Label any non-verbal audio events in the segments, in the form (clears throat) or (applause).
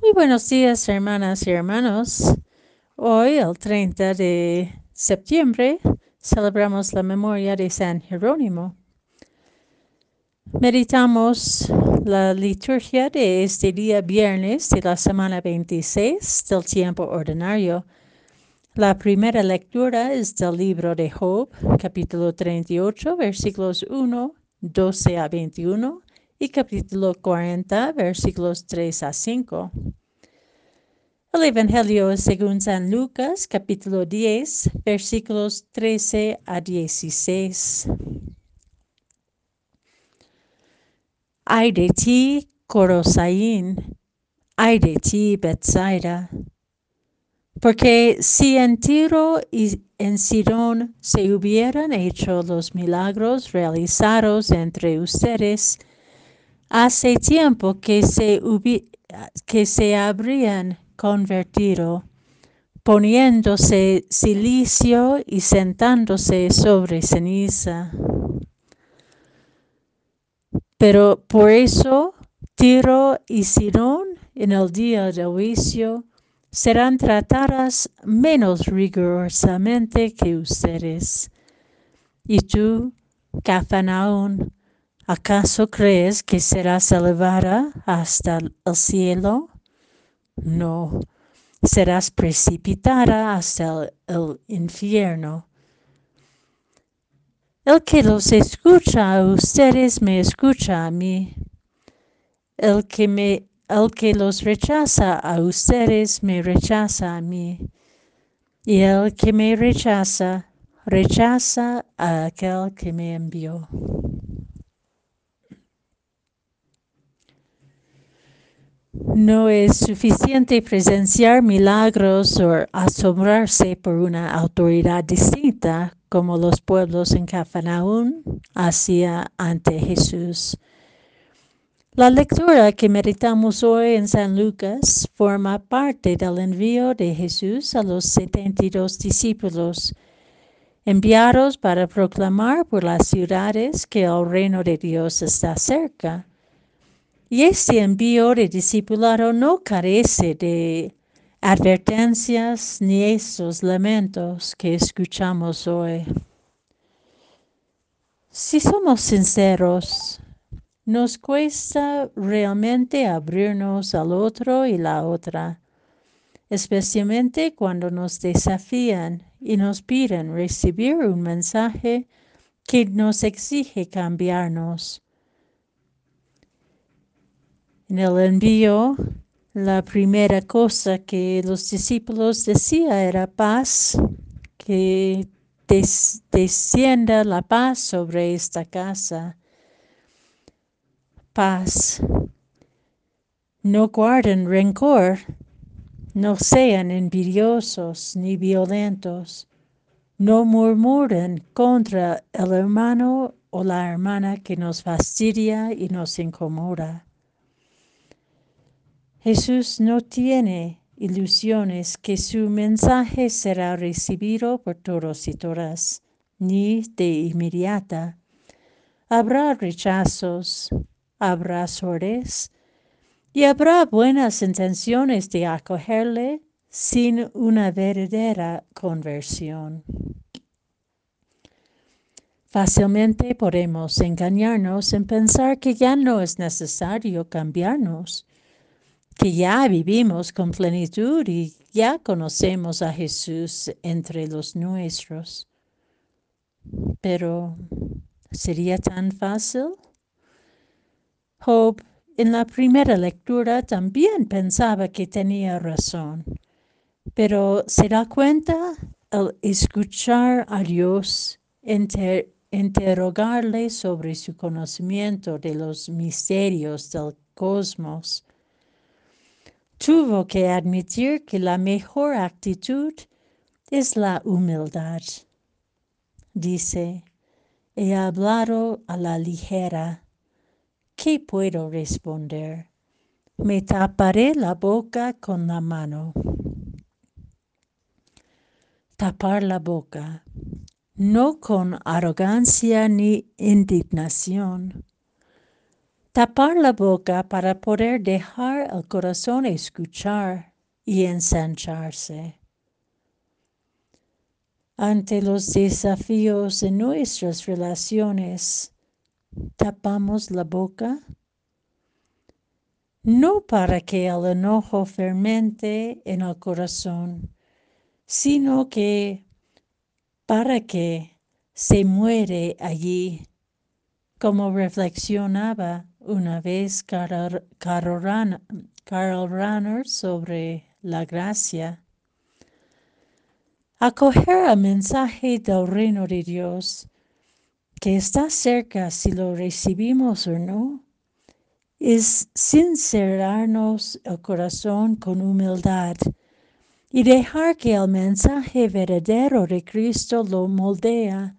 Muy buenos días, hermanas y hermanos. Hoy, el 30 de septiembre, celebramos la memoria de San Jerónimo. Meditamos la liturgia de este día viernes de la semana 26 del tiempo ordinario. La primera lectura es del libro de Job, capítulo 38, versículos 1, 12 a 21 y capítulo 40, versículos 3 a 5. El Evangelio según San Lucas, capítulo 10, versículos 13 a 16. Ay de ti, Corosaín, ay de ti, Bethsaida, porque si en Tiro y en Sidón se hubieran hecho los milagros realizados entre ustedes, Hace tiempo que se, que se habrían convertido, poniéndose silicio y sentándose sobre ceniza. Pero por eso Tiro y Sidón en el día del juicio serán tratadas menos rigurosamente que ustedes. Y tú, Cafarnaún, ¿Acaso crees que serás elevada hasta el cielo? No, serás precipitada hasta el, infierno. El que los escucha a ustedes me escucha a mí. El que, me, el que los rechaza a ustedes me rechaza a mí. Y el que me rechaza, rechaza a aquel que me envió. No es suficiente presenciar milagros o asombrarse por una autoridad distinta como los pueblos en Cafarnaún hacía ante Jesús. La lectura que meditamos hoy en San Lucas forma parte del envío de Jesús a los 72 discípulos, enviados para proclamar por las ciudades que el reino de Dios está cerca y este envío de discipulado no carece de advertencias ni esos lamentos que escuchamos hoy. Si somos sinceros, nos cuesta realmente abrirnos al otro y la otra, especialmente cuando nos desafían y nos piden recibir un mensaje que nos exige cambiarnos en el envío, la primera cosa que los discípulos decían era paz, que des descienda la paz sobre esta casa. Paz. No guarden rencor, no sean envidiosos ni violentos, no murmuren contra el hermano o la hermana que nos fastidia y nos incomoda. Jesús no tiene ilusiones que su mensaje será recibido por todos y todas, ni de inmediata. Habrá rechazos, habrá sordez, y habrá buenas intenciones de acogerle sin una verdadera conversión. Fácilmente podemos engañarnos en pensar que ya no es necesario cambiarnos que ya vivimos con plenitud y ya conocemos a Jesús entre los nuestros. Pero, ¿sería tan fácil? Job en la primera lectura también pensaba que tenía razón, pero se da cuenta al escuchar a Dios inter interrogarle sobre su conocimiento de los misterios del cosmos tuvo que admitir que la mejor actitud es la humildad. Dice, he hablado a la ligera. ¿Qué puedo responder? Me taparé la boca con la mano. Tapar la boca, no con arrogancia ni indignación. Tapar la boca para poder dejar el corazón escuchar y ensancharse. Ante los desafíos de nuestras relaciones, tapamos la boca no para que el enojo fermente en el corazón, sino que para que se muere allí, como reflexionaba una vez Carl, Runner sobre la gracia. Acoger el mensaje del reino de Dios, que está cerca si lo recibimos o no, es sincerarnos el corazón con humildad y dejar que el mensaje verdadero de Cristo lo moldea,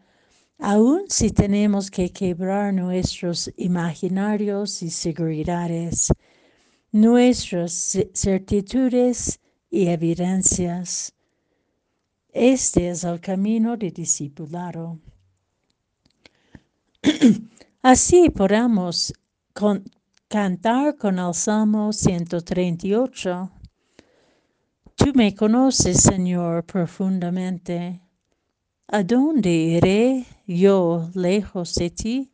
aun si tenemos que quebrar nuestros imaginarios y seguridades, nuestras certitudes y evidencias. Este es el camino de discipulado. (clears throat) Así podamos cantar con el Salmo 138. Tú me conoces, Señor, profundamente. ¿A dónde iré yo lejos de ti?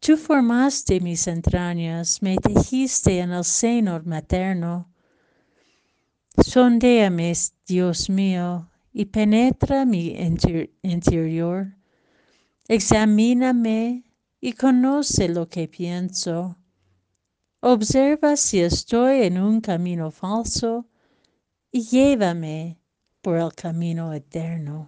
Tú formaste mis entrañas, me tejiste en el seno materno. Sondéame, Dios mío, y penetra mi interior. Examíname y conoce lo que pienso Observa si estoy en un camino falso y llévame por el camino eterno.